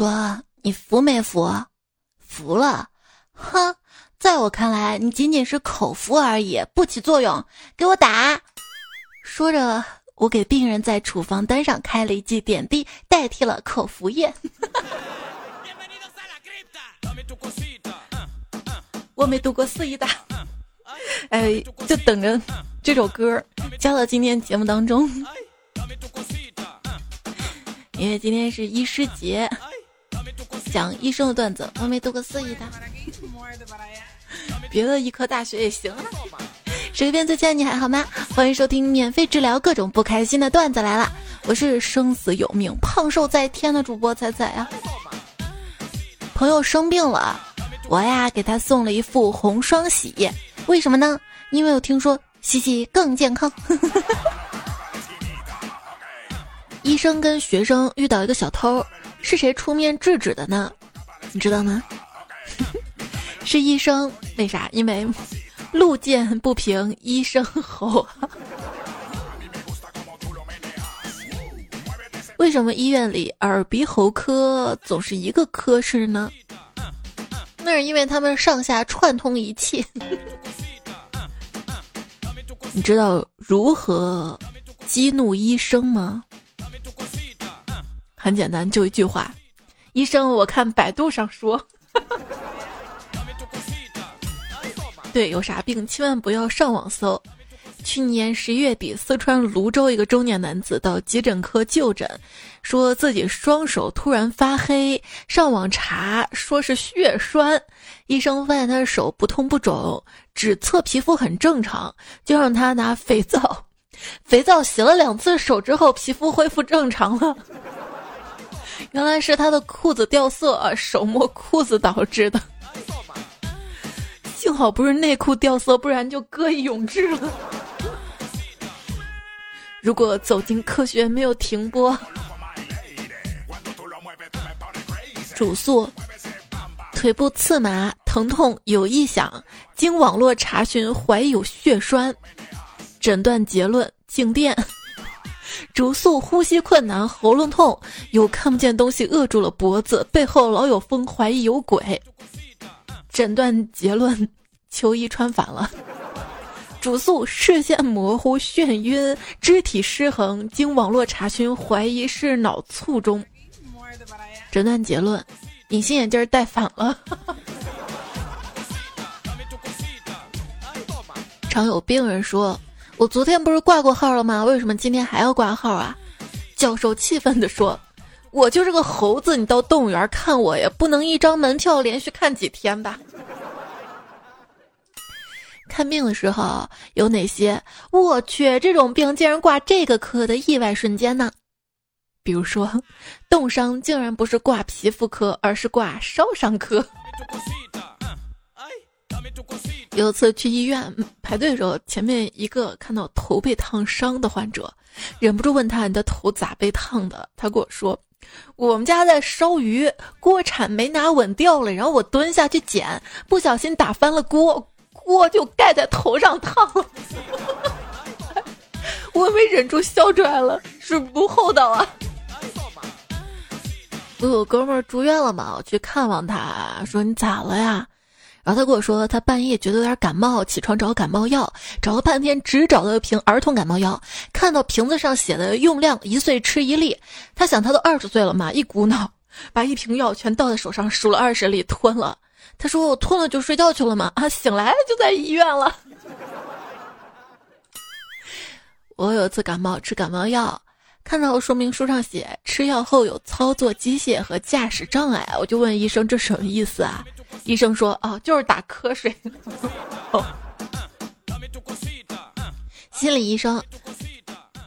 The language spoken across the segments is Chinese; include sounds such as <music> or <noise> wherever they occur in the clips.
说你服没服？服了。哼，在我看来，你仅仅是口服而已，不起作用。给我打！说着，我给病人在处方单上开了一剂点滴，代替了口服液。<laughs> 我没读过四医大，哎，就等着这首歌加到今天节目当中，<laughs> 因为今天是医师节，讲医生的段子。我没读过四医大，别的医科大学也行。水边最亲爱你还好吗？欢迎收听免费治疗各种不开心的段子来了，我是生死有命、胖瘦在天的主播彩彩啊。朋友生病了。我呀，给他送了一副红双喜，为什么呢？因为我听说洗洗更健康。<laughs> 医生跟学生遇到一个小偷，是谁出面制止的呢？你知道吗？<laughs> 是医生，为啥？因为路见不平一声吼。为什么医院里耳鼻喉科总是一个科室呢？那是因为他们上下串通一气。<laughs> 你知道如何激怒医生吗？很简单，就一句话：医生，我看百度上说。对，有啥病千万不要上网搜。去年十一月底，四川泸州一个中年男子到急诊科就诊，说自己双手突然发黑，上网查说是血栓，医生发现他的手不痛不肿，只测皮肤很正常，就让他拿肥皂，肥皂洗了两次手之后，皮肤恢复正常了。原来是他的裤子掉色，啊手摸裤子导致的，幸好不是内裤掉色，不然就歌以咏志了。如果走进科学没有停播，主诉：腿部刺麻、疼痛有异响，经网络查询怀疑有血栓，诊断结论：静电。主诉：呼吸困难、喉咙痛，有看不见东西扼住了脖子，背后老有风，怀疑有鬼。诊断结论：秋衣穿反了。主诉视线模糊、眩晕、肢体失衡，经网络查询，怀疑是脑卒中。诊断结论：隐形眼镜戴反了。<laughs> 常有病人说：“我昨天不是挂过号了吗？为什么今天还要挂号啊？”教授气愤地说：“我就是个猴子，你到动物园看我呀，不能一张门票连续看几天吧？”看病的时候有哪些？我去，这种病竟然挂这个科的意外瞬间呢？比如说，冻伤竟然不是挂皮肤科，而是挂烧伤科。有次去医院排队的时候，前面一个看到头被烫伤的患者，忍不住问他：“你的头咋被烫的？”他跟我说：“我们家在烧鱼，锅铲没拿稳掉了，然后我蹲下去捡，不小心打翻了锅。”锅就盖在头上烫了，<laughs> 我没忍住笑出来了，是不厚道啊！我 <laughs> 有哥们儿住院了嘛，我去看望他，说你咋了呀？然后他跟我说，他半夜觉得有点感冒，起床找感冒药，找了半天只找到一瓶儿童感冒药，看到瓶子上写的用量一岁吃一粒，他想他都二十岁了嘛，一股脑把一瓶药全倒在手上，数了二十粒吞了。他说我吞了就睡觉去了嘛，啊，醒来就在医院了。<laughs> 我有一次感冒吃感冒药，看到说明书上写吃药后有操作机械和驾驶障碍，我就问医生这什么意思啊？医生说哦，就是打瞌睡。心理医生，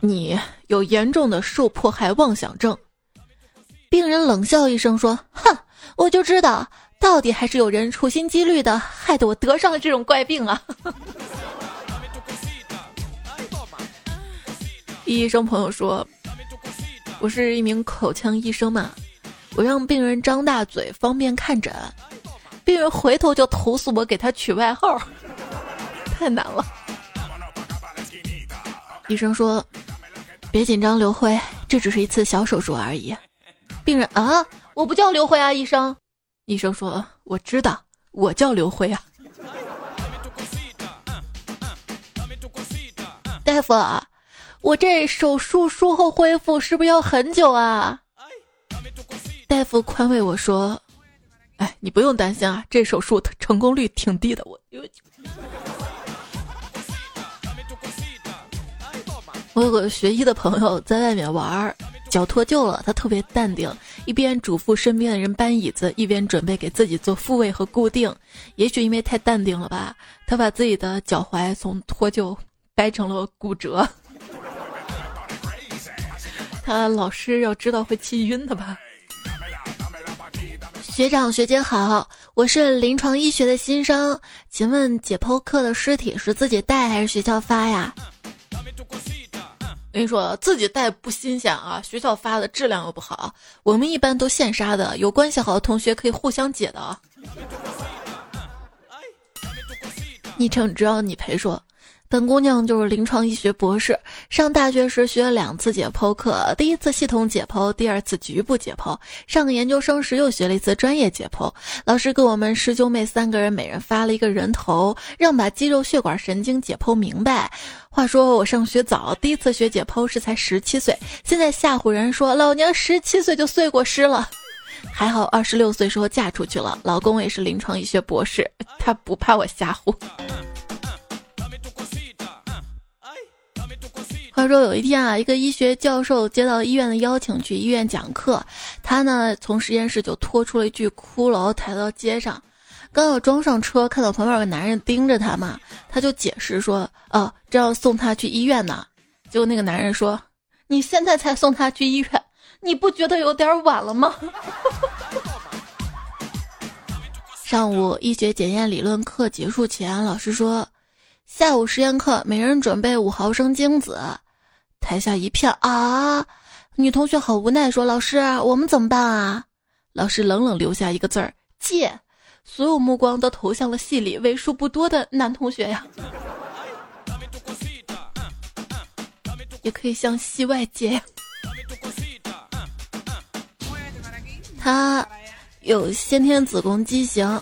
你有严重的受迫害妄想症。病人冷笑一声说：“哼，我就知道。”到底还是有人处心积虑的，害得我得上了这种怪病啊！<laughs> 医生朋友说，我是一名口腔医生嘛，我让病人张大嘴方便看诊，病人回头就投诉我给他取外号，<laughs> 太难了。医生说，别紧张，刘辉，这只是一次小手术而已。病人啊。我不叫刘辉啊，医生。医生说：“我知道，我叫刘辉啊。”大夫，我这手术术后恢复是不是要很久啊？大夫宽慰我说：“哎，你不用担心啊，这手术成功率挺低的。”我我有个学医的朋友在外面玩，脚脱臼了，他特别淡定，一边嘱咐身边的人搬椅子，一边准备给自己做复位和固定。也许因为太淡定了吧，他把自己的脚踝从脱臼掰成了骨折。他老师要知道会气晕的吧？学长学姐好，我是临床医学的新生，请问解剖课的尸体是自己带还是学校发呀？跟你说，自己带不新鲜啊，学校发的质量又不好，我们一般都现杀的。有关系好的同学可以互相解的啊。昵称只要你陪说。本姑娘就是临床医学博士，上大学时学了两次解剖课，第一次系统解剖，第二次局部解剖。上研究生时又学了一次专业解剖，老师给我们师兄妹三个人每人发了一个人头，让把肌肉、血管、神经解剖明白。话说我上学早，第一次学解剖时才十七岁，现在吓唬人说老娘十七岁就碎过尸了。还好二十六岁时候嫁出去了，老公也是临床医学博士，他不怕我吓唬。他说有一天啊，一个医学教授接到医院的邀请去医院讲课，他呢从实验室就拖出了一具骷髅抬到街上，刚要装上车，看到旁边有个男人盯着他嘛，他就解释说：“哦，这要送他去医院呢。”结果那个男人说：“你现在才送他去医院，你不觉得有点晚了吗？” <laughs> 上午医学检验理论课结束前，老师说：“下午实验课，每人准备五毫升精子。”台下一片啊！女同学好无奈，说：“老师，我们怎么办啊？”老师冷冷留下一个字儿：“借。”所有目光都投向了系里为数不多的男同学呀，<laughs> 也可以向系外借。他有先天子宫畸形，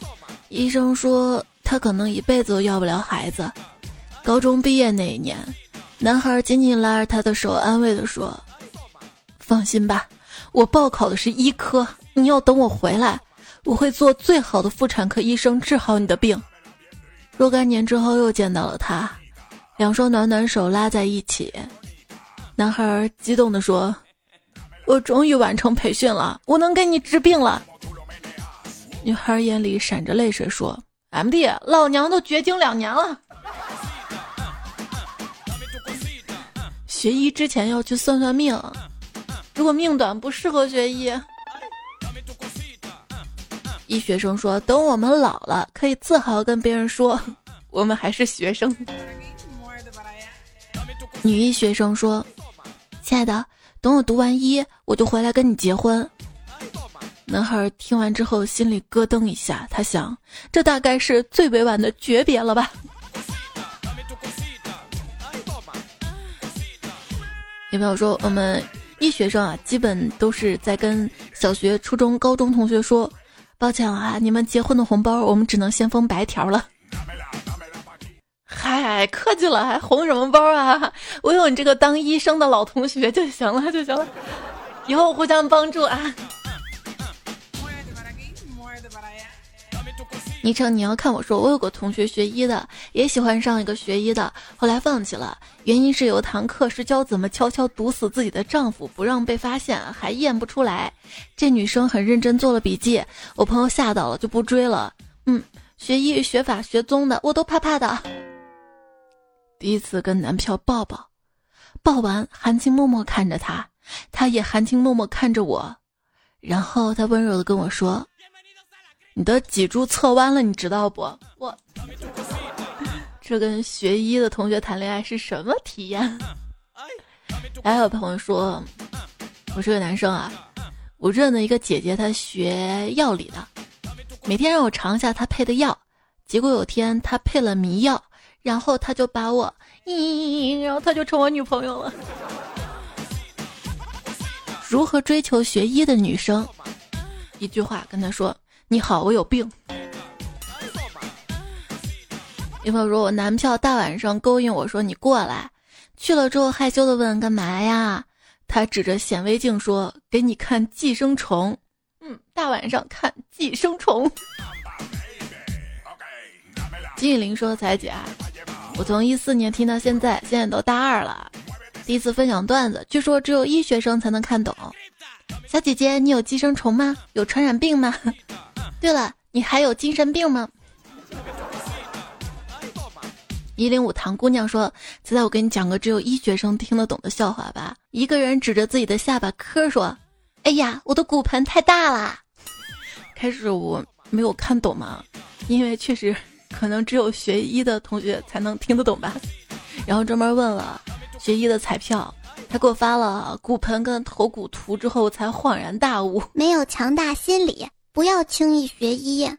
医生说他可能一辈子都要不了孩子。高中毕业那一年。男孩紧紧拉着他的手，安慰地说：“放心吧，我报考的是医科，你要等我回来，我会做最好的妇产科医生，治好你的病。”若干年之后又见到了他，两双暖暖手拉在一起，男孩激动地说：“我终于完成培训了，我能给你治病了。”女孩眼里闪着泪水说：“M D，老娘都绝经两年了。”学医之前要去算算命，如果命短不适合学医。医学生说：“等我们老了，可以自豪跟别人说，<laughs> 我们还是学生。”女医学生说：“亲爱的，等我读完医，我就回来跟你结婚。”男孩听完之后心里咯噔一下，他想，这大概是最委婉的诀别了吧。有朋友说，我们医学生啊，基本都是在跟小学、初中、高中同学说：“抱歉啊，你们结婚的红包我们只能先封白条了。”嗨，客气了，还红什么包啊？我有你这个当医生的老同学就行了，就行了，以后互相帮助啊。昵称你要看我说，我有个同学学医的，也喜欢上一个学医的，后来放弃了，原因是有一堂课是教怎么悄悄毒死自己的丈夫，不让被发现，还验不出来。这女生很认真做了笔记，我朋友吓到了就不追了。嗯，学医学法学宗的，我都怕怕的。第一次跟男票抱抱，抱完含情脉脉看着他，他也含情脉脉看着我，然后他温柔的跟我说。你的脊柱侧弯了，你知道不？我这跟学医的同学谈恋爱是什么体验？还有朋友说，我是个男生啊，我认的一个姐姐，她学药理的，每天让我尝一下她配的药，结果有天她配了迷药，然后她就把我，咦，然后她就成我女朋友了。如何追求学医的女生？一句话跟她说：“你好，我有病。”有朋友说：“我男票大晚上勾引我说你过来，去了之后害羞的问干嘛呀？”他指着显微镜说：“给你看寄生虫。”嗯，大晚上看寄生虫。金雨林说：“彩姐，我从一四年听到现在，现在都大二了，第一次分享段子，据说只有医学生才能看懂。小姐姐，你有寄生虫吗？有传染病吗？对了，你还有精神病吗？”一零五唐姑娘说：“现在我给你讲个只有医学生听得懂的笑话吧。一个人指着自己的下巴磕说：‘哎呀，我的骨盆太大了。’开始我没有看懂嘛，因为确实可能只有学医的同学才能听得懂吧。然后专门问了学医的彩票，他给我发了骨盆跟头骨图之后，才恍然大悟：没有强大心理，不要轻易学医。”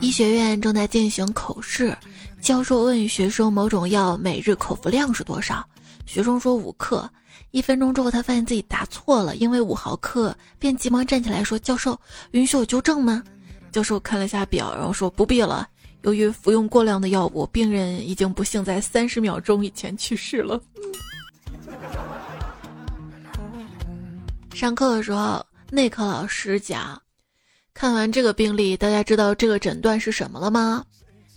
医学院正在进行口试，教授问学生某种药每日口服量是多少，学生说五克。一分钟之后，他发现自己答错了，因为五毫克，便急忙站起来说：“教授，允许我纠正吗？”教授看了下表，然后说：“不必了，由于服用过量的药物，病人已经不幸在三十秒钟以前去世了。”上课的时候，内科老师讲。看完这个病例，大家知道这个诊断是什么了吗？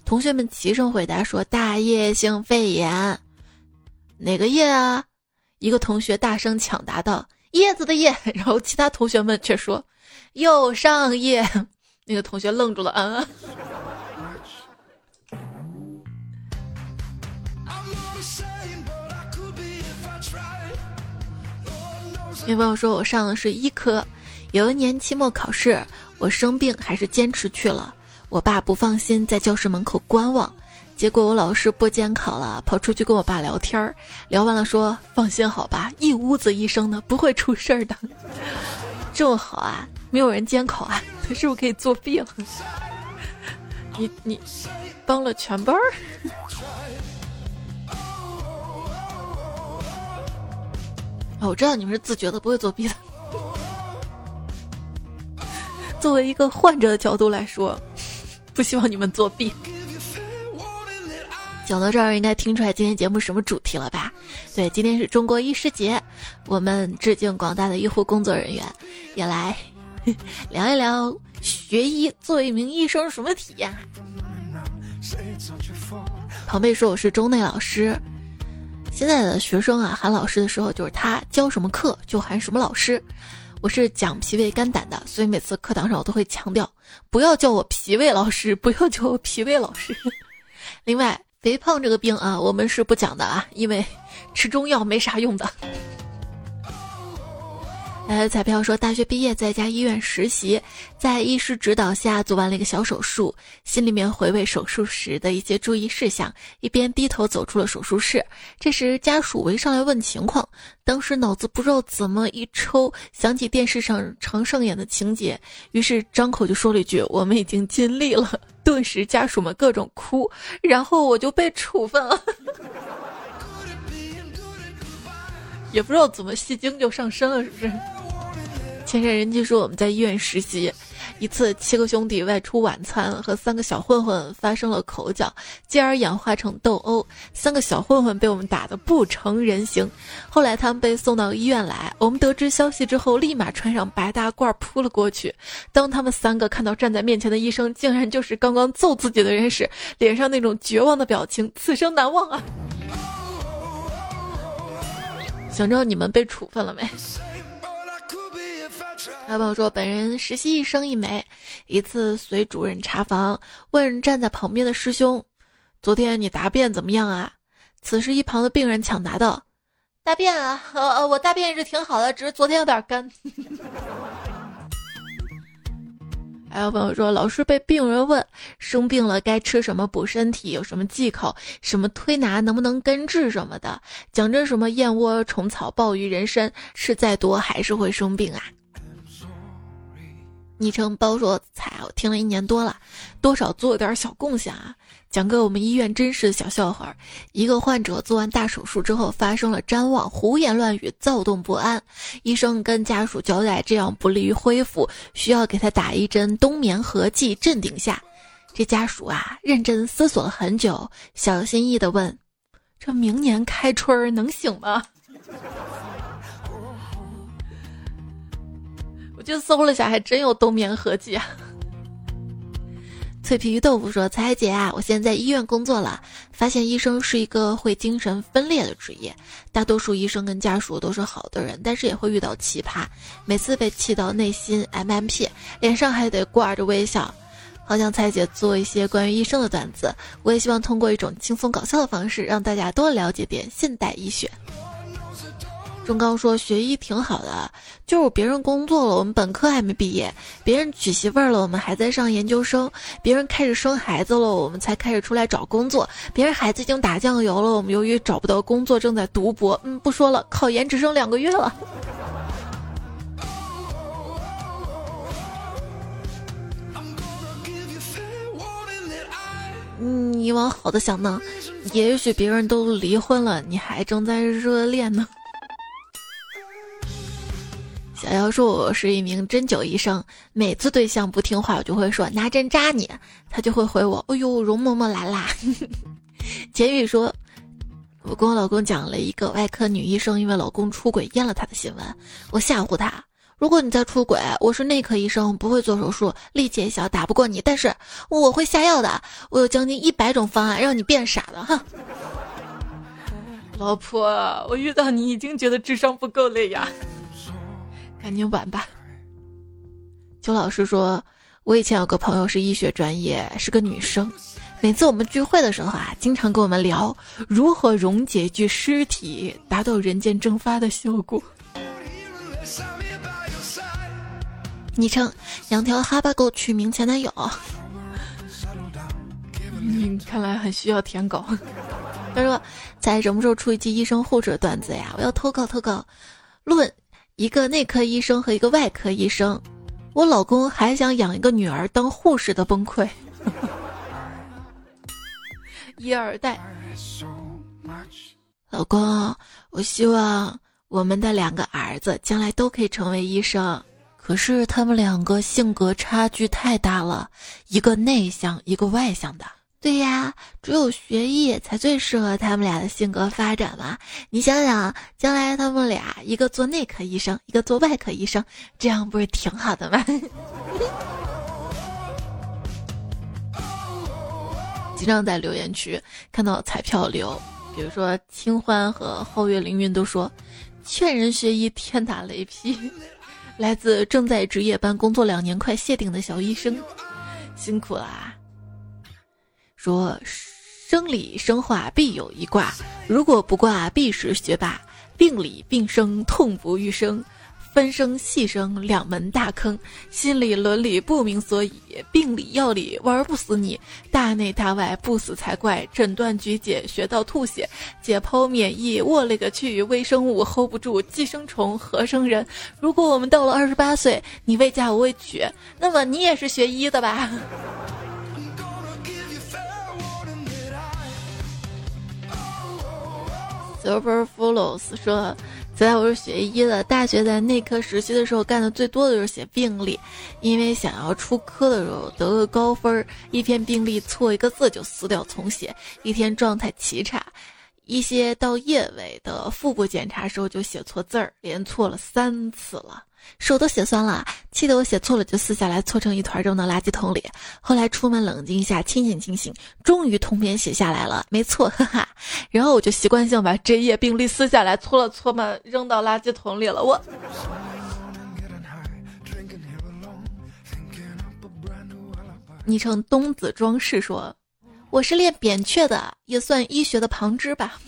同学们齐声回答说：“大叶性肺炎。”哪个叶啊？一个同学大声抢答道：“叶子的叶。<laughs> ”然后其他同学们却说：“右上叶。”那个同学愣住了，啊。女朋友说：“我上的是医科，有一年期末考试。”我生病还是坚持去了，我爸不放心，在教室门口观望。结果我老师不监考了，跑出去跟我爸聊天儿，聊完了说：“放心好吧，一屋子医生呢，不会出事儿的。”这么好啊，没有人监考啊，他是不是可以作弊了？你你帮了全班儿？哦，我知道你们是自觉的，不会作弊的。作为一个患者的角度来说，不希望你们作弊。讲到这儿，应该听出来今天节目什么主题了吧？对，今天是中国医师节，我们致敬广大的医护工作人员，也来 <laughs> 聊一聊学医作为一名医生什么体验。庞贝说我是中内老师，现在的学生啊喊老师的时候，就是他教什么课就喊什么老师。我是讲脾胃肝胆的，所以每次课堂上我都会强调，不要叫我脾胃老师，不要叫我脾胃老师。<laughs> 另外，肥胖这个病啊，我们是不讲的啊，因为吃中药没啥用的。呃，彩票说大学毕业在一家医院实习，在医师指导下做完了一个小手术，心里面回味手术时的一些注意事项，一边低头走出了手术室。这时家属围上来问情况，当时脑子不知道怎么一抽，想起电视上常上演的情节，于是张口就说了一句：“我们已经尽力了。”顿时家属们各种哭，然后我就被处分了。也不知道怎么戏精就上身了，是不是？前山人记说我们在医院实习，一次七个兄弟外出晚餐，和三个小混混发生了口角，继而演化成斗殴，三个小混混被我们打得不成人形。后来他们被送到医院来，我们得知消息之后，立马穿上白大褂扑了过去。当他们三个看到站在面前的医生竟然就是刚刚揍自己的人时，脸上那种绝望的表情，此生难忘啊！想知道你们被处分了没？还有朋友说，本人实习一生一枚，一次随主任查房，问站在旁边的师兄：“昨天你答辩怎么样啊？”此时一旁的病人抢答道：“大便啊，呃呃，我大便一直挺好的，只是昨天有点干。<laughs> ”还有朋友说，老师被病人问生病了该吃什么补身体，有什么忌口，什么推拿能不能根治什么的，讲真什么燕窝、虫草、鲍鱼、人参，吃再多还是会生病啊。昵称包说彩，我听了一年多了，多少做点小贡献啊。讲个我们医院真实的小笑话：一个患者做完大手术之后发生了谵妄、胡言乱语、躁动不安，医生跟家属交代这样不利于恢复，需要给他打一针冬眠合剂镇定下。这家属啊，认真思索了很久，小心翼翼地问：“这明年开春能醒吗？” <laughs> 我就搜了下，还真有冬眠合剂啊。脆皮鱼豆腐说：“彩姐啊，我现在在医院工作了，发现医生是一个会精神分裂的职业。大多数医生跟家属都是好的人，但是也会遇到奇葩，每次被气到内心 MMP，脸上还得挂着微笑。好想彩姐做一些关于医生的段子，我也希望通过一种轻松搞笑的方式，让大家多了解点现代医学。”钟刚说：“学医挺好的，就是别人工作了，我们本科还没毕业；别人娶媳妇儿了，我们还在上研究生；别人开始生孩子了，我们才开始出来找工作；别人孩子已经打酱油了，我们由于找不到工作正在读博。嗯，不说了，考研只剩两个月了。你往好的想呢，也许别人都离婚了，你还正在热恋呢。”小妖说：“我是一名针灸医生，每次对象不听话，我就会说拿针扎你，他就会回我：哎呦，容嬷嬷来啦。<laughs> ”简宇说：“我跟我老公讲了一个外科女医生因为老公出轨淹了她的新闻，我吓唬他：如果你再出轨，我是内科医生，不会做手术，力气也小，打不过你，但是我会下药的，我有将近一百种方案让你变傻的。”哼，老婆，我遇到你已经觉得智商不够了呀。赶紧晚吧。邱老师说：“我以前有个朋友是医学专业，是个女生。每次我们聚会的时候啊，经常跟我们聊如何溶解具尸体，达到人间蒸发的效果。”昵称两条哈巴狗取名前男友。看来很需要舔狗。他说：“在什么时候出一期医生护士的段子呀？我要投稿投稿。”论。一个内科医生和一个外科医生，我老公还想养一个女儿当护士的崩溃。一二代，老公，我希望我们的两个儿子将来都可以成为医生，可是他们两个性格差距太大了，一个内向，一个外向的。对呀，只有学医才最适合他们俩的性格发展嘛。你想想，将来他们俩一个做内科医生，一个做外科医生，这样不是挺好的吗？<laughs> 经常在留言区看到彩票流，比如说清欢和皓月凌云都说，劝人学医天打雷劈。<laughs> 来自正在值夜班工作两年快谢顶的小医生，辛苦啦。说生理生化必有一卦，如果不卦必是学霸。病理病生痛不欲生，分生细生两门大坑。心理伦理不明所以，病理药理玩不死你，大内大外不死才怪。诊断局解学到吐血，解剖免疫我勒个去，微生物 hold 不住，寄生虫何生人？如果我们到了二十八岁，你未嫁我未娶，那么你也是学医的吧？Super Follows 说：“在我是学医的，大学在内科实习的时候，干的最多的就是写病历，因为想要出科的时候得个高分，一篇病历错一个字就撕掉重写，一天状态奇差。一些到夜尾的腹部检查时候就写错字儿，连错了三次了。”手都写酸了，气得我写错了就撕下来搓成一团扔到垃圾桶里。后来出门冷静一下，清醒清醒，终于通篇写下来了，没错，哈哈。然后我就习惯性把这页病历撕下来搓了搓嘛，扔到垃圾桶里了。我。昵称东子装饰说：“我是练扁鹊的，也算医学的旁支吧。<laughs> ”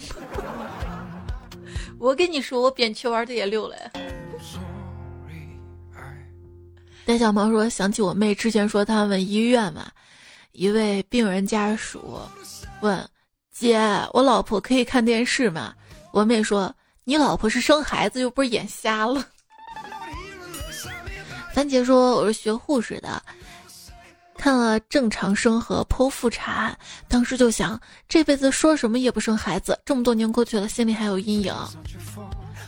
我跟你说，我扁鹊玩的也溜了。戴小毛说：“想起我妹之前说他们医院嘛，一位病人家属问姐，我老婆可以看电视吗？我妹说，你老婆是生孩子又不是眼瞎了。”番茄说：“我是学护士的，看了正常生和剖腹产，当时就想这辈子说什么也不生孩子。这么多年过去了，心里还有阴影。”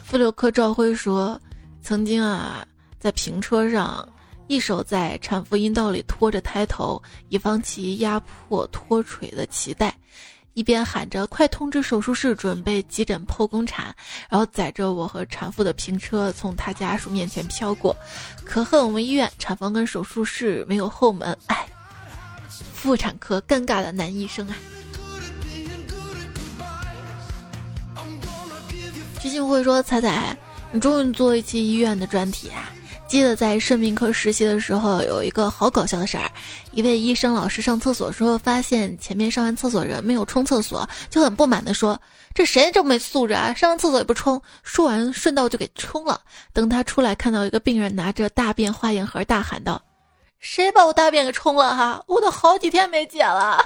妇六科赵辉说：“曾经啊，在平车上，一手在产妇阴道里拖着胎头，以防其压迫脱垂的脐带。”一边喊着“快通知手术室，准备急诊剖宫产”，然后载着我和产妇的平车从他家属面前飘过。可恨我们医院产房跟手术室没有后门，哎，妇产科尴尬的男医生啊！徐静慧说：“彩彩，你终于做一期医院的专题啊！”记得在肾病科实习的时候，有一个好搞笑的事儿。一位医生老师上厕所时候，发现前面上完厕所人没有冲厕所，就很不满地说：“这谁这么没素质啊？上完厕所也不冲！”说完顺道就给冲了。等他出来，看到一个病人拿着大便化验盒，大喊道：“谁把我大便给冲了？哈，我都好几天没解了。”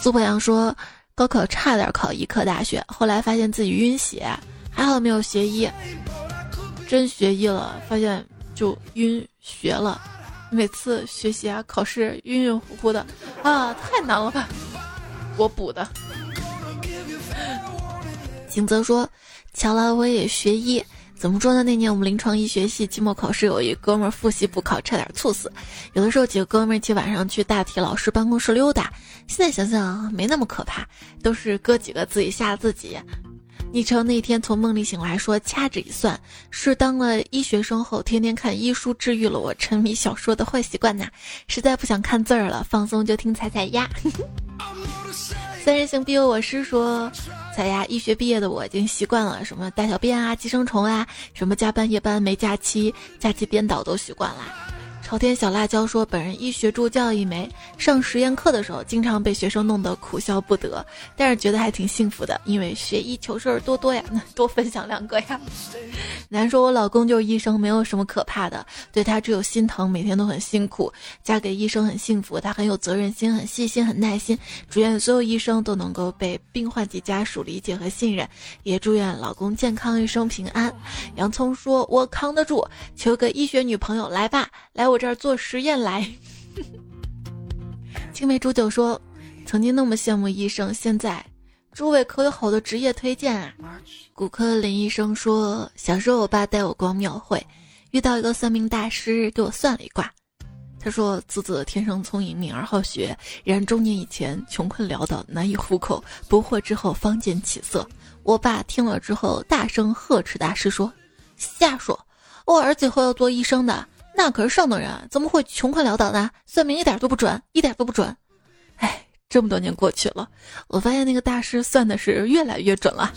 苏博阳说：“高考差点考医科大学，后来发现自己晕血。”还好没有学医，真学医了，发现就晕学了。每次学习啊，考试晕晕乎乎的啊，太难了吧！我补的。景泽说：“巧了，我也学医。怎么说呢？那年我们临床医学系期末考试，有一哥们复习补考，差点猝死。有的时候几个哥们一起晚上去大体老师办公室溜达，现在想想没那么可怕，都是哥几个自己吓自己。”昵称那天从梦里醒来，说掐指一算，是当了医学生后，天天看医书治愈了我沉迷小说的坏习惯呐。实在不想看字儿了，放松就听彩彩呀。<laughs> 三人行必有我师说，彩呀，医学毕业的我已经习惯了什么大小便啊、寄生虫啊，什么加班夜班没假期、假期颠倒都习惯了。朝天小辣椒说：“本人医学助教一枚，上实验课的时候经常被学生弄得苦笑不得，但是觉得还挺幸福的，因为学医求事儿多多呀，<laughs> 多分享两个呀。”男说：“我老公就是医生，没有什么可怕的，对他只有心疼，每天都很辛苦。嫁给医生很幸福，他很有责任心，很细心，很耐心。祝愿所有医生都能够被病患及家属理解和信任，也祝愿老公健康，一生平安。”洋葱说：“我扛得住，求个医学女朋友来吧，来。”我我这儿做实验来。<laughs> 青梅煮酒说：“曾经那么羡慕医生，现在诸位可有好的职业推荐啊？”骨科林医生说：“小时候我爸带我逛庙会，遇到一个算命大师给我算了一卦。他说：‘子子天生聪颖，敏而好学，然中年以前穷困潦倒，难以糊口，不惑之后方见起色。’我爸听了之后大声呵斥大师说：‘瞎说！我儿子以后要做医生的。’”那可是上等人，怎么会穷困潦倒呢？算命一点都不准，一点都不准。哎，这么多年过去了，我发现那个大师算的是越来越准了。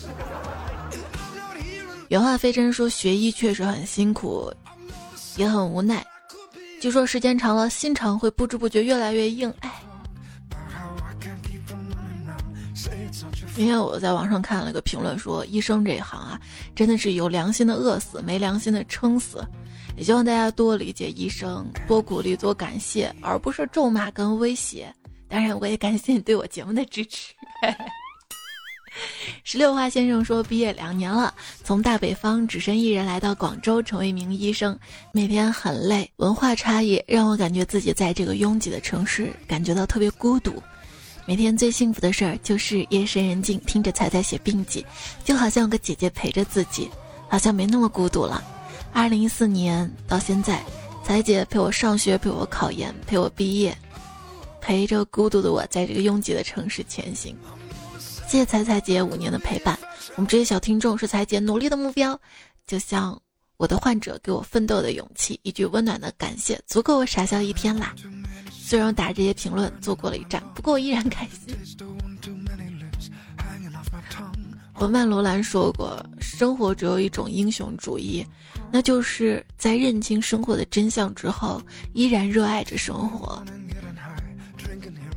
原话非真说学医确实很辛苦，也很无奈。据说时间长了，心肠会不知不觉越来越硬。哎，今天我在网上看了个评论，说医生这一行啊，真的是有良心的饿死，没良心的撑死。也希望大家多理解医生，多鼓励，多感谢，而不是咒骂跟威胁。当然，我也感谢你对我节目的支持。<laughs> 石榴花先生说，毕业两年了，从大北方只身一人来到广州，成为一名医生，每天很累。文化差异让我感觉自己在这个拥挤的城市感觉到特别孤独。每天最幸福的事儿就是夜深人静，听着彩彩写病记，就好像有个姐姐陪着自己，好像没那么孤独了。二零一四年到现在，彩姐陪我上学，陪我考研，陪我毕业，陪着孤独的我在这个拥挤的城市前行。谢谢彩彩姐五年的陪伴，我们这些小听众是彩姐努力的目标，就像我的患者给我奋斗的勇气，一句温暖的感谢，足够我傻笑一天啦。虽然我打这些评论做过了一站，不过我依然开心。文曼罗兰说过：“生活只有一种英雄主义，那就是在认清生活的真相之后，依然热爱着生活。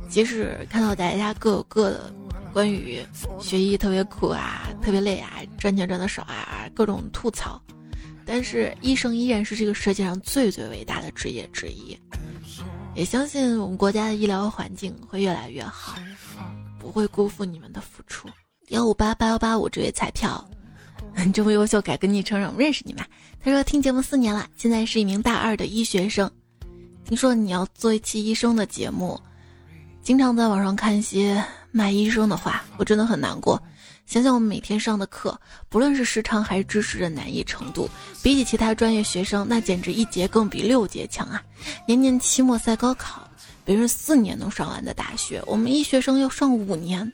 即使看到大家各有各的关于学医特别苦啊、特别累啊、赚钱赚的少啊各种吐槽，但是医生依然是这个世界上最最伟大的职业之一。也相信我们国家的医疗环境会越来越好，不会辜负你们的付出。”幺五八八幺八五这位彩票，你这么优秀，改个昵称让我们认识你吧。他说听节目四年了，现在是一名大二的医学生。听说你要做一期医生的节目，经常在网上看一些卖医生的话，我真的很难过。想想我们每天上的课，不论是时长还是知识的难易程度，比起其他专业学生，那简直一节更比六节强啊！年年期末赛高考，别人四年能上完的大学，我们医学生要上五年，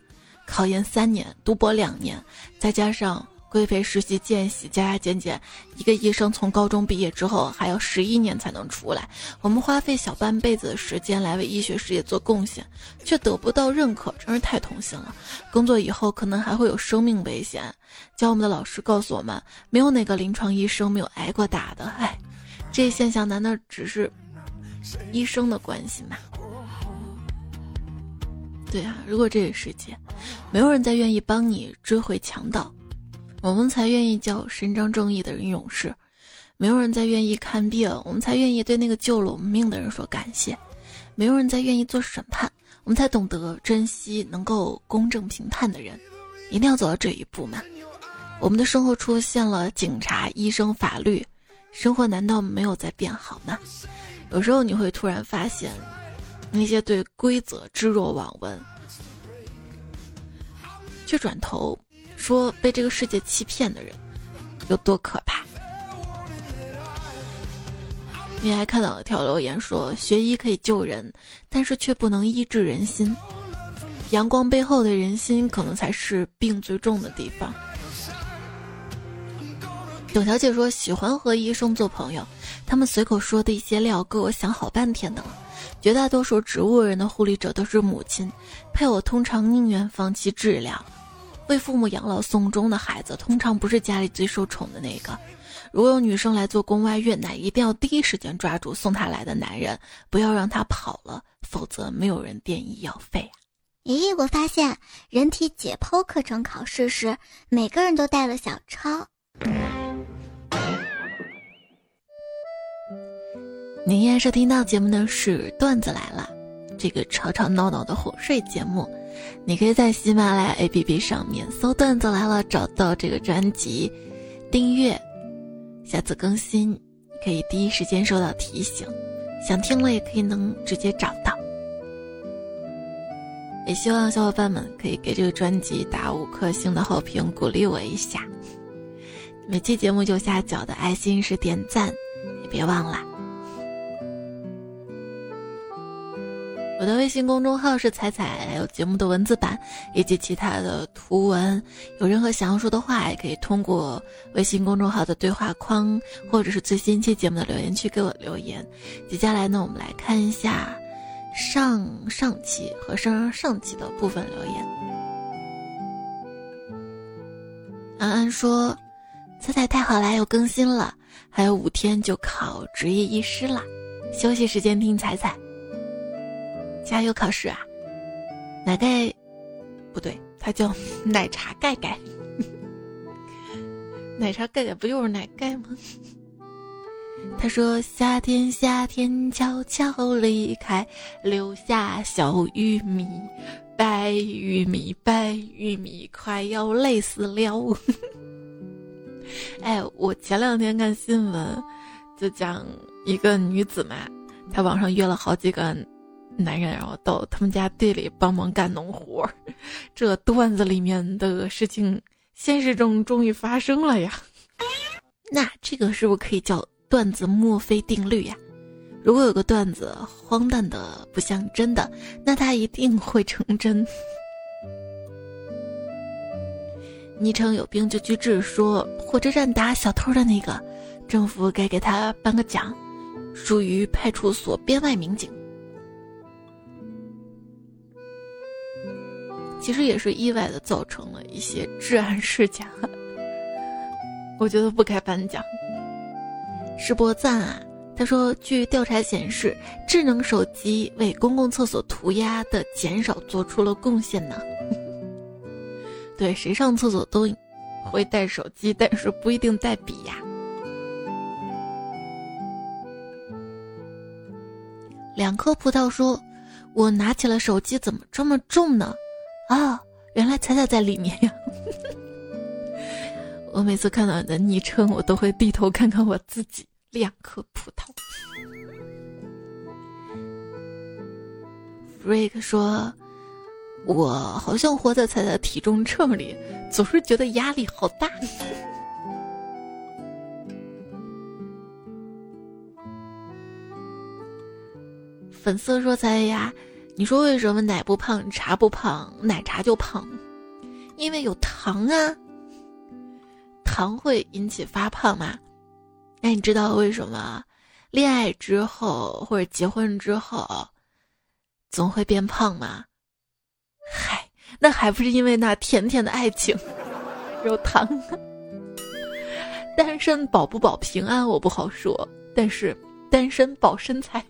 考研三年，读博两年，再加上。规培实习见习加加减减，一个医生从高中毕业之后还要十一年才能出来。我们花费小半辈子的时间来为医学事业做贡献，却得不到认可，真是太痛心了。工作以后可能还会有生命危险。教我们的老师告诉我们，没有哪个临床医生没有挨过打的。哎，这现象难道只是医生的关系吗？对啊，如果这个世界没有人再愿意帮你追回强盗。我们才愿意叫伸张正义的人勇士，没有人再愿意看病，我们才愿意对那个救了我们命的人说感谢。没有人再愿意做审判，我们才懂得珍惜能够公正评判的人。一定要走到这一步吗？我们的生活出现了警察、医生、法律，生活难道没有在变好吗？有时候你会突然发现，那些对规则置若罔闻，却转头。说被这个世界欺骗的人有多可怕？你还看到了条留言说，学医可以救人，但是却不能医治人心。阳光背后的人心，可能才是病最重的地方。董小姐说喜欢和医生做朋友，他们随口说的一些料，够我想好半天的了。绝大多数植物人的护理者都是母亲，配偶通常宁愿放弃治疗。为父母养老送终的孩子，通常不是家里最受宠的那个。如果有女生来做宫外孕，那一定要第一时间抓住送她来的男人，不要让他跑了，否则没有人垫医药费。咦，我发现人体解剖课程考试时，每个人都带了小抄。您现在收听到节目的是段子来了，这个吵吵闹闹的哄睡节目。你可以在喜马拉雅 APP 上面搜“段子来了”，找到这个专辑，订阅，下次更新可以第一时间收到提醒。想听了也可以能直接找到。也希望小伙伴们可以给这个专辑打五颗星的好评，鼓励我一下。每期节目右下角的爱心是点赞，也别忘了。我的微信公众号是彩彩，有节目的文字版以及其他的图文。有任何想要说的话，也可以通过微信公众号的对话框，或者是最新期节目的留言区给我留言。接下来呢，我们来看一下上上期和上上上期的部分留言。安安说：“彩彩太好啦，又更新了，还有五天就考执业医师了，休息时间听彩彩。”加油考试啊！奶盖，不对，它叫 <laughs> 奶茶盖盖。<laughs> 奶茶盖盖不就是奶盖吗？<laughs> 他说：“夏天，夏天悄悄离开，留下小玉米，白玉米，白玉米，快要累死了。”哎，我前两天看新闻，就讲一个女子嘛，她网上约了好几个。男人，然后到他们家地里帮忙干农活这段子里面的事情，现实中终于发生了呀。那这个是不是可以叫段子墨菲定律呀？如果有个段子荒诞的不像真的，那它一定会成真。昵称有病就去治，说火车站打小偷的那个，政府该给他颁个奖，属于派出所编外民警。其实也是意外的造成了一些治安事件，我觉得不该颁奖。世博赞啊，他说，据调查显示，智能手机为公共厕所涂鸦的减少做出了贡献呢。<laughs> 对，谁上厕所都会带手机，但是不一定带笔呀。两颗葡萄说：“我拿起了手机，怎么这么重呢？”啊，原来彩彩在里面呀！<laughs> 我每次看到你的昵称，我都会低头看看我自己两颗葡萄。Freak 说：“我好像活在彩彩体重秤里，总是觉得压力好大。<laughs> ”粉色说：“彩呀，你说为什么奶不胖，茶不胖，奶茶就胖？因为有糖啊。糖会引起发胖吗？那你知道为什么恋爱之后或者结婚之后总会变胖吗？嗨，那还不是因为那甜甜的爱情有糖。单身保不保平安我不好说，但是单身保身材。”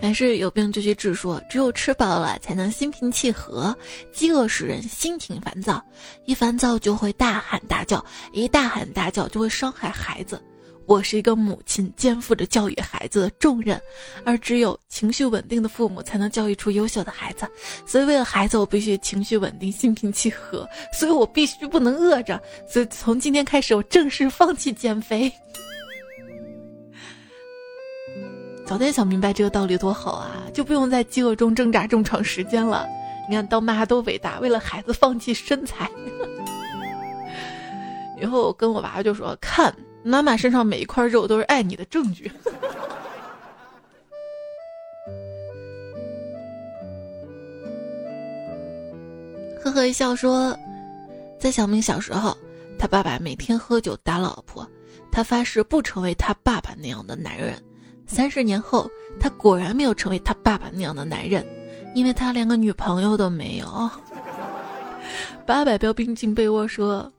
凡是有病就去治，说只有吃饱了才能心平气和。饥饿使人心情烦躁，一烦躁就会大喊大叫，一大喊大叫就会伤害孩子。我是一个母亲，肩负着教育孩子的重任，而只有情绪稳定的父母才能教育出优秀的孩子。所以为了孩子，我必须情绪稳定，心平气和。所以我必须不能饿着。所以从今天开始，我正式放弃减肥。早点想明白这个道理多好啊，就不用在饥饿中挣扎这么长时间了。你看，当妈多伟大，为了孩子放弃身材。<laughs> 以后我跟我娃就说：“看，妈妈身上每一块肉都是爱你的证据。<laughs> ”呵呵一笑说，在小明小时候，他爸爸每天喝酒打老婆，他发誓不成为他爸爸那样的男人。三十年后，他果然没有成为他爸爸那样的男人，因为他连个女朋友都没有。<laughs> 八百标兵进被窝说：“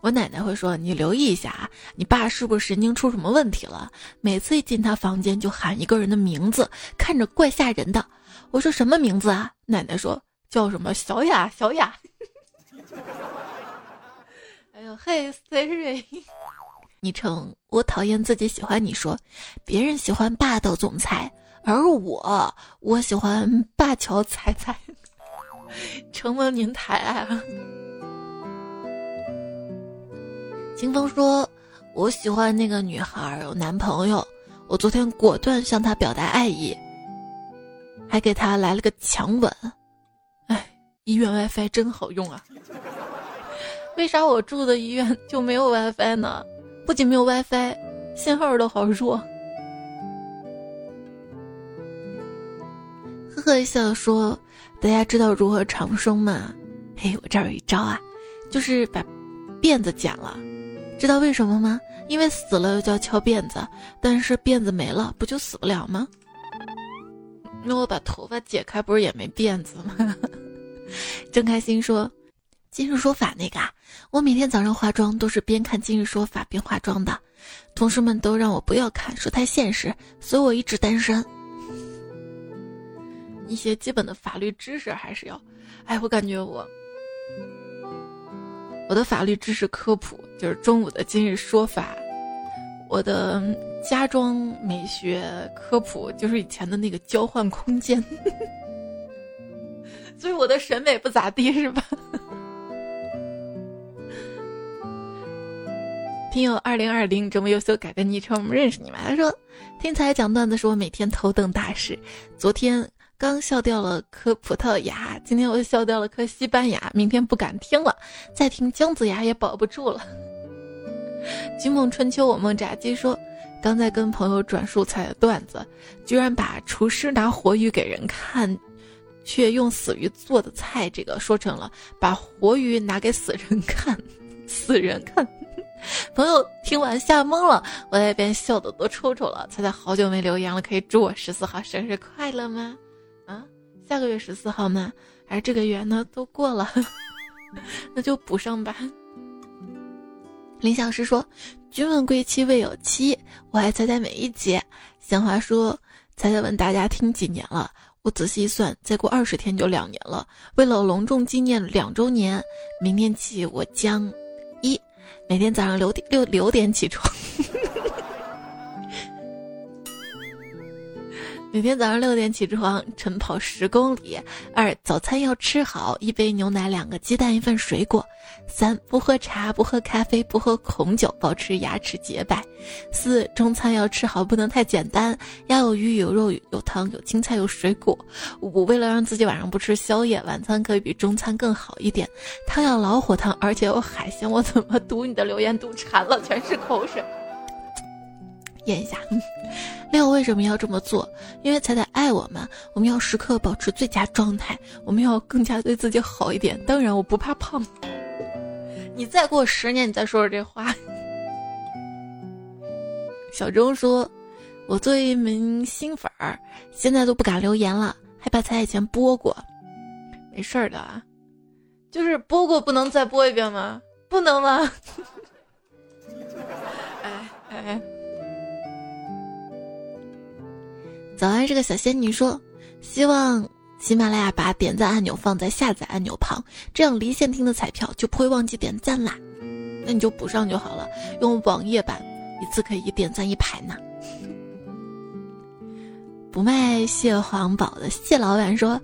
我奶奶会说，你留意一下啊，你爸是不是神经出什么问题了？每次一进他房间就喊一个人的名字，看着怪吓人的。”我说：“什么名字啊？”奶奶说：“叫什么小雅，小雅。<laughs> ”哎呦嘿，Siri。昵称我讨厌自己喜欢你说，别人喜欢霸道总裁，而我我喜欢灞桥彩彩。<laughs> 承蒙您抬爱啊！清风说，我喜欢那个女孩有男朋友，我昨天果断向她表达爱意，还给她来了个强吻。哎，医院 WiFi 真好用啊！<laughs> 为啥我住的医院就没有 WiFi 呢？不仅没有 WiFi，信号都好弱。呵呵一笑说：“大家知道如何长生吗？嘿，我这儿有一招啊，就是把辫子剪了。知道为什么吗？因为死了又叫敲辫子，但是辫子没了，不就死不了吗？那我把头发解开，不是也没辫子吗？” <laughs> 郑开心说。今日说法那个啊，我每天早上化妆都是边看今日说法边化妆的，同事们都让我不要看，说太现实，所以我一直单身。一些基本的法律知识还是要，哎，我感觉我我的法律知识科普就是中午的今日说法，我的家装美学科普就是以前的那个交换空间，<laughs> 所以我的审美不咋地是吧？听友二零二零这么优秀，改个昵称，我们认识你吗？他说：“听才讲段子是我每天头等大事。昨天刚笑掉了颗葡萄牙，今天我又笑掉了颗西班牙，明天不敢听了，再听姜子牙也保不住了。”金梦春秋，我梦炸鸡说：“刚在跟朋友转素材的段子，居然把厨师拿活鱼给人看，却用死鱼做的菜，这个说成了把活鱼拿给死人看，死人看。”朋友听完吓懵了，我在一边笑的都抽抽了。猜猜好久没留言了，可以祝我十四号生日快乐吗？啊，下个月十四号吗？还是这个月呢？都过了，<laughs> 那就补上吧。林小诗说：“君问归期未有期，我还猜猜每一节。”闲话说：“猜猜问大家听几年了？我仔细一算，再过二十天就两年了。为了隆重纪念两周年，明天起我将。”每天早上六点六六点起床，每天早上六点起床，晨跑十公里。二早餐要吃好，一杯牛奶，两个鸡蛋，一份水果。三不喝茶，不喝咖啡，不喝红酒，保持牙齿洁白。四中餐要吃好，不能太简单，要有鱼有肉有汤有青菜有水果。五为了让自己晚上不吃宵夜，晚餐可以比中餐更好一点，汤要老火汤，而且有海鲜。我怎么 <laughs> 读你的留言读馋了，全是口水。<laughs> 咽一下。六为什么要这么做？因为彩彩爱我们，我们要时刻保持最佳状态，我们要更加对自己好一点。当然，我不怕胖。你再过十年，你再说说这话。小钟说：“我作为一名新粉儿，现在都不敢留言了，害怕彩以前播过。没事儿的，就是播过，不能再播一遍吗？不能吗？早安，这个小仙女说：“希望喜马拉雅把点赞按钮放在下载按钮旁，这样离线听的彩票就不会忘记点赞啦。那你就补上就好了，用网页版一次可以点赞一排呢。”不卖蟹黄堡的蟹老板说：“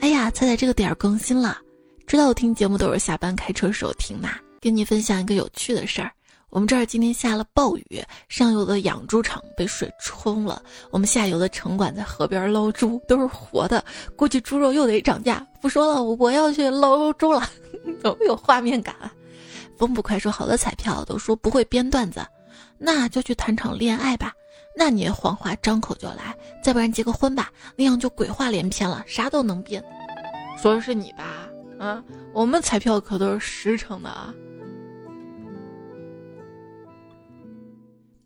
哎呀，猜猜这个点儿更新了，知道我听节目都是下班开车时候听嘛，跟你分享一个有趣的事儿。”我们这儿今天下了暴雨，上游的养猪场被水冲了，我们下游的城管在河边捞猪，都是活的，估计猪肉又得涨价。不说了，我要去捞猪了，<laughs> 怎么有画面感？风不快说好的彩票都说不会编段子，那就去谈场恋爱吧。那你谎话张口就来，再不然结个婚吧，那样就鬼话连篇了，啥都能编。说的是你吧？啊，我们彩票可都是实诚的啊。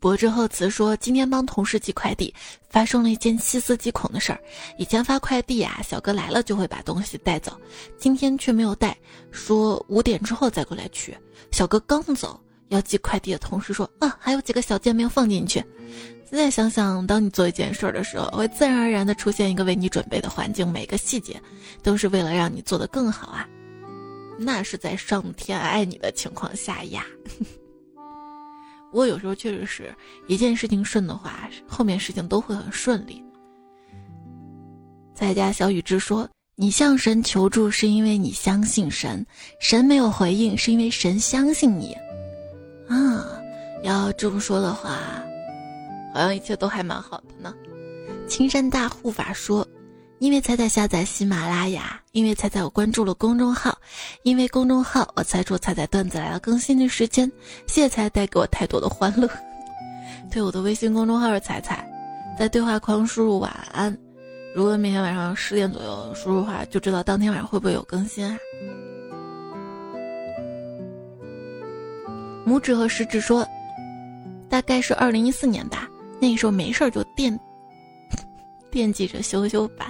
博之后词说：“今天帮同事寄快递，发生了一件细思极恐的事儿。以前发快递啊，小哥来了就会把东西带走，今天却没有带，说五点之后再过来取。小哥刚走，要寄快递的同事说：‘啊，还有几个小件没有放进去。’现在想想，当你做一件事儿的时候，会自然而然的出现一个为你准备的环境，每个细节都是为了让你做的更好啊。那是在上天爱你的情况下呀。<laughs> ”不过有时候确实是一件事情顺的话，后面事情都会很顺利。在家小雨之说：“你向神求助是因为你相信神，神没有回应是因为神相信你。”啊，要这么说的话，好像一切都还蛮好的呢。青山大护法说。因为彩彩下载喜马拉雅，因为彩彩我关注了公众号，因为公众号我猜出彩彩段子来了更新的时间。谢谢彩带给我太多的欢乐。<laughs> 对我的微信公众号是彩彩，在对话框输入晚安。如果每天晚上十点左右输入的话，就知道当天晚上会不会有更新啊？拇指和食指说，大概是二零一四年吧，那个时候没事儿就电。惦记着修修版，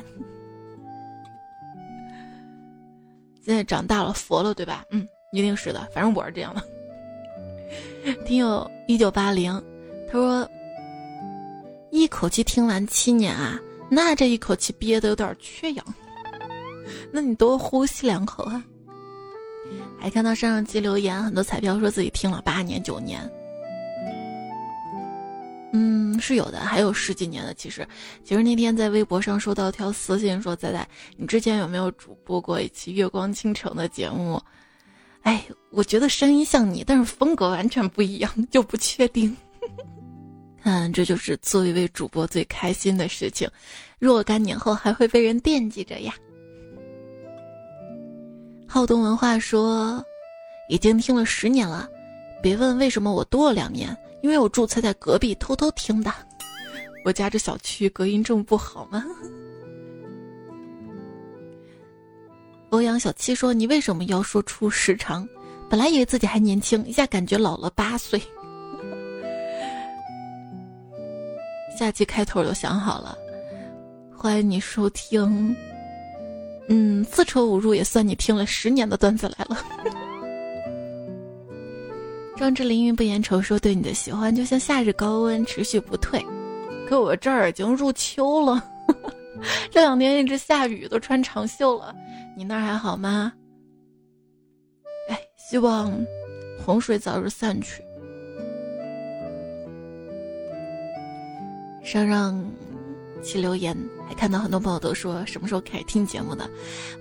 现在长大了佛了，对吧？嗯，一定是的，反正我是这样的。听友一九八零，他说：“一口气听完七年啊，那这一口气憋的有点缺氧，那你多呼吸两口啊。”还看到上上期留言，很多彩票说自己听了八年九年。是有的，还有十几年的。其实，其实那天在微博上收到一条私信，说仔仔，你之前有没有主播过一期《月光倾城》的节目？哎，我觉得声音像你，但是风格完全不一样，就不确定。看，<laughs> 这就是做一位主播最开心的事情，若干年后还会被人惦记着呀。好动文化说，已经听了十年了，别问为什么我多了两年。因为我住在在隔壁，偷偷听的。我家这小区隔音这么不好吗？<laughs> 欧阳小七说：“你为什么要说出时长？本来以为自己还年轻，一下感觉老了八岁。”下期开头都想好了，欢迎你收听。嗯，四舍五入也算你听了十年的段子来了。<laughs> 壮志凌云不言愁，说对你的喜欢就像夏日高温持续不退。可我这儿已经入秋了，<laughs> 这两天一直下雨，都穿长袖了。你那儿还好吗？哎，希望洪水早日散去。上上期留言，还看到很多朋友都说什么时候开始听节目的，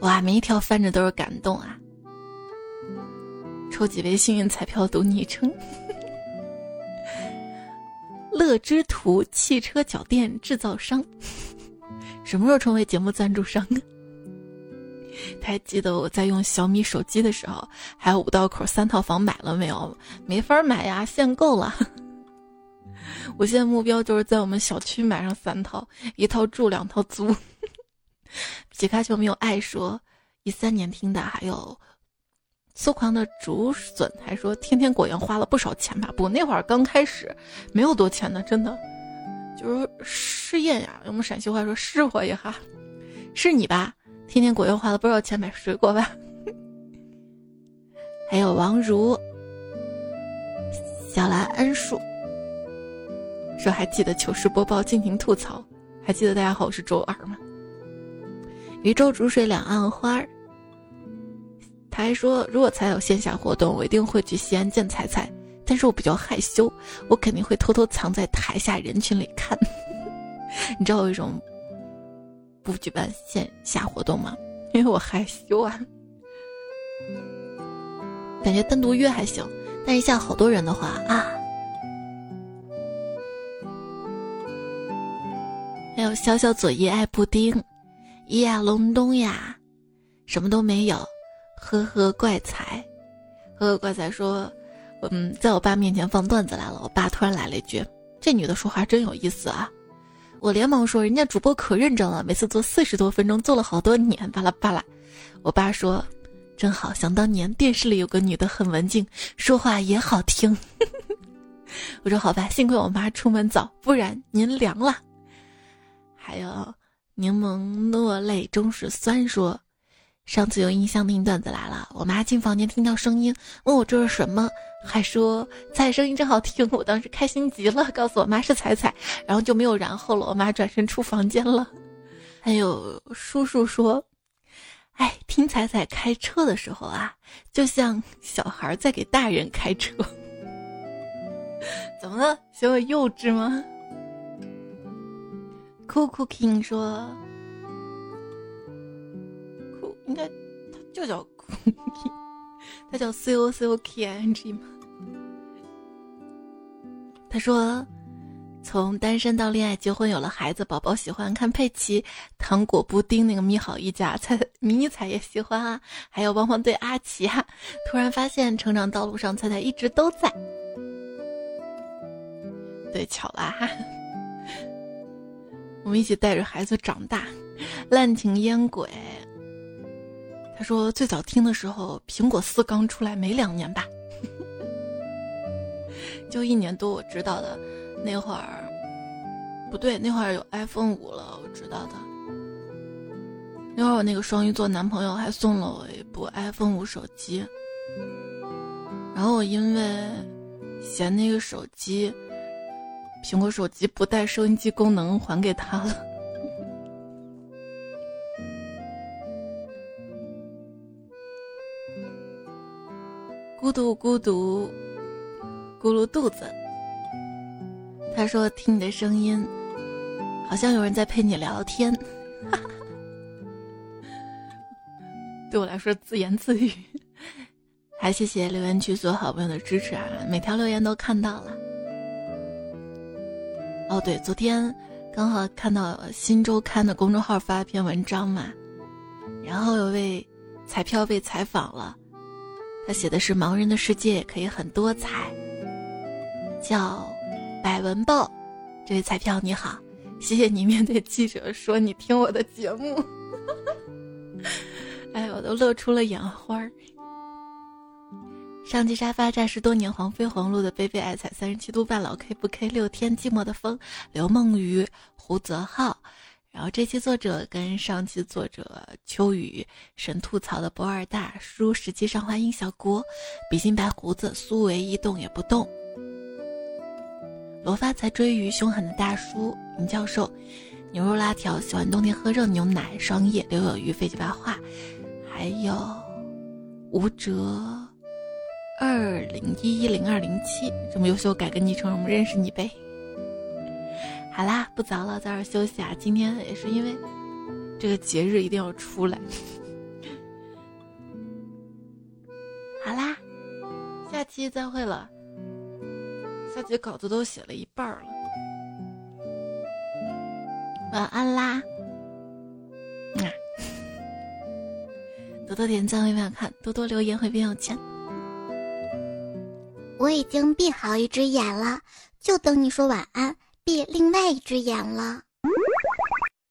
哇，每一条翻着都是感动啊！抽几位幸运彩票读昵称。<laughs> 乐之途汽车脚垫制造商，什么时候成为节目赞助商？他还记得我在用小米手机的时候，还有五道口三套房买了没有？没法买呀，限购了。<laughs> 我现在目标就是在我们小区买上三套，一套住，两套租。<laughs> 皮卡丘没有爱说一三年听的，还有粗狂的竹笋，还说天天果园花了不少钱吧？不，那会儿刚开始，没有多钱呢，真的，就是试验呀。用我们陕西话说试火一下，是你吧？天天果园花了不少钱买水果吧？还有王如、小兰恩树。说还记得糗事播报，尽情吐槽。还记得大家好，我是周二吗？渔舟逐水两岸花儿。他还说，如果才有线下活动，我一定会去西安见彩彩。但是我比较害羞，我肯定会偷偷藏在台下人群里看。<laughs> 你知道我为什么不举办线下活动吗？因为我害羞啊。感觉单独约还行，但一下好多人的话啊。还有小小左一爱布丁，咿呀隆冬呀，什么都没有，呵呵怪才，呵呵怪才说，嗯，在我爸面前放段子来了。我爸突然来了一句：“这女的说话真有意思啊！”我连忙说：“人家主播可认真了，每次做四十多分钟，做了好多年。”巴拉巴拉。我爸说：“真好，想当年电视里有个女的很文静，说话也好听。<laughs> ”我说：“好吧，幸亏我妈出门早，不然您凉了。”还有柠檬落泪终是酸说，上次有音箱听段子来了，我妈进房间听到声音，问我这是什么，还说彩声音真好听，我当时开心极了，告诉我妈是彩彩，然后就没有然后了。我妈转身出房间了。还有叔叔说，哎，听彩彩开车的时候啊，就像小孩在给大人开车。<laughs> 怎么了？嫌我幼稚吗？酷酷 king 说：“应该，他就叫酷 king，<laughs> 他叫 c o c o k i n g 吗？”他说：“从单身到恋爱、结婚、有了孩子，宝宝喜欢看佩奇糖果布丁那个咪好一家，彩迷你彩也喜欢啊，还有汪汪队阿奇啊。突然发现成长道路上，彩彩一直都在。对，巧了哈。<laughs> ”我们一起带着孩子长大，滥情烟鬼。他说最早听的时候，苹果四刚出来没两年吧，<laughs> 就一年多。我知道的那会儿，不对，那会儿有 iPhone 五了，我知道的。那会儿我那个双鱼座男朋友还送了我一部 iPhone 五手机，然后我因为嫌那个手机。苹果手机不带收音机功能，还给他了。孤独孤独，咕噜肚子。他说：“听你的声音，好像有人在陪你聊天。<laughs> ”对我来说自言自语。还谢谢留言区所有好朋友的支持啊！每条留言都看到了。哦，对，昨天刚好看到《新周刊》的公众号发一篇文章嘛，然后有位彩票被采访了，他写的是盲人的世界可以很多彩，叫百文豹。这位彩票你好，谢谢你面对记者说你听我的节目，<laughs> 哎，我都乐出了眼花儿。上期沙发站是多年黄飞鸿录的贝贝爱彩三十七度半老 K 不 K 六天寂寞的风刘梦雨胡泽浩，然后这期作者跟上期作者秋雨神吐槽的博尔大叔，实际上欢迎小国比心白胡子苏维一动也不动，罗发财追鱼凶狠的大叔林教授牛肉拉条喜欢冬天喝热牛奶双叶刘有余废弃白话，还有吴哲。二零一一零二零七这么优秀，改个昵称，我们认识你呗。好啦，不早了，早点休息啊！今天也是因为这个节日一定要出来。<laughs> 好啦，下期再会了。下期稿子都写了一半了，晚安啦！啊，<laughs> 多多点赞会变好看，多多留言会变有钱。我已经闭好一只眼了，就等你说晚安，闭另外一只眼了。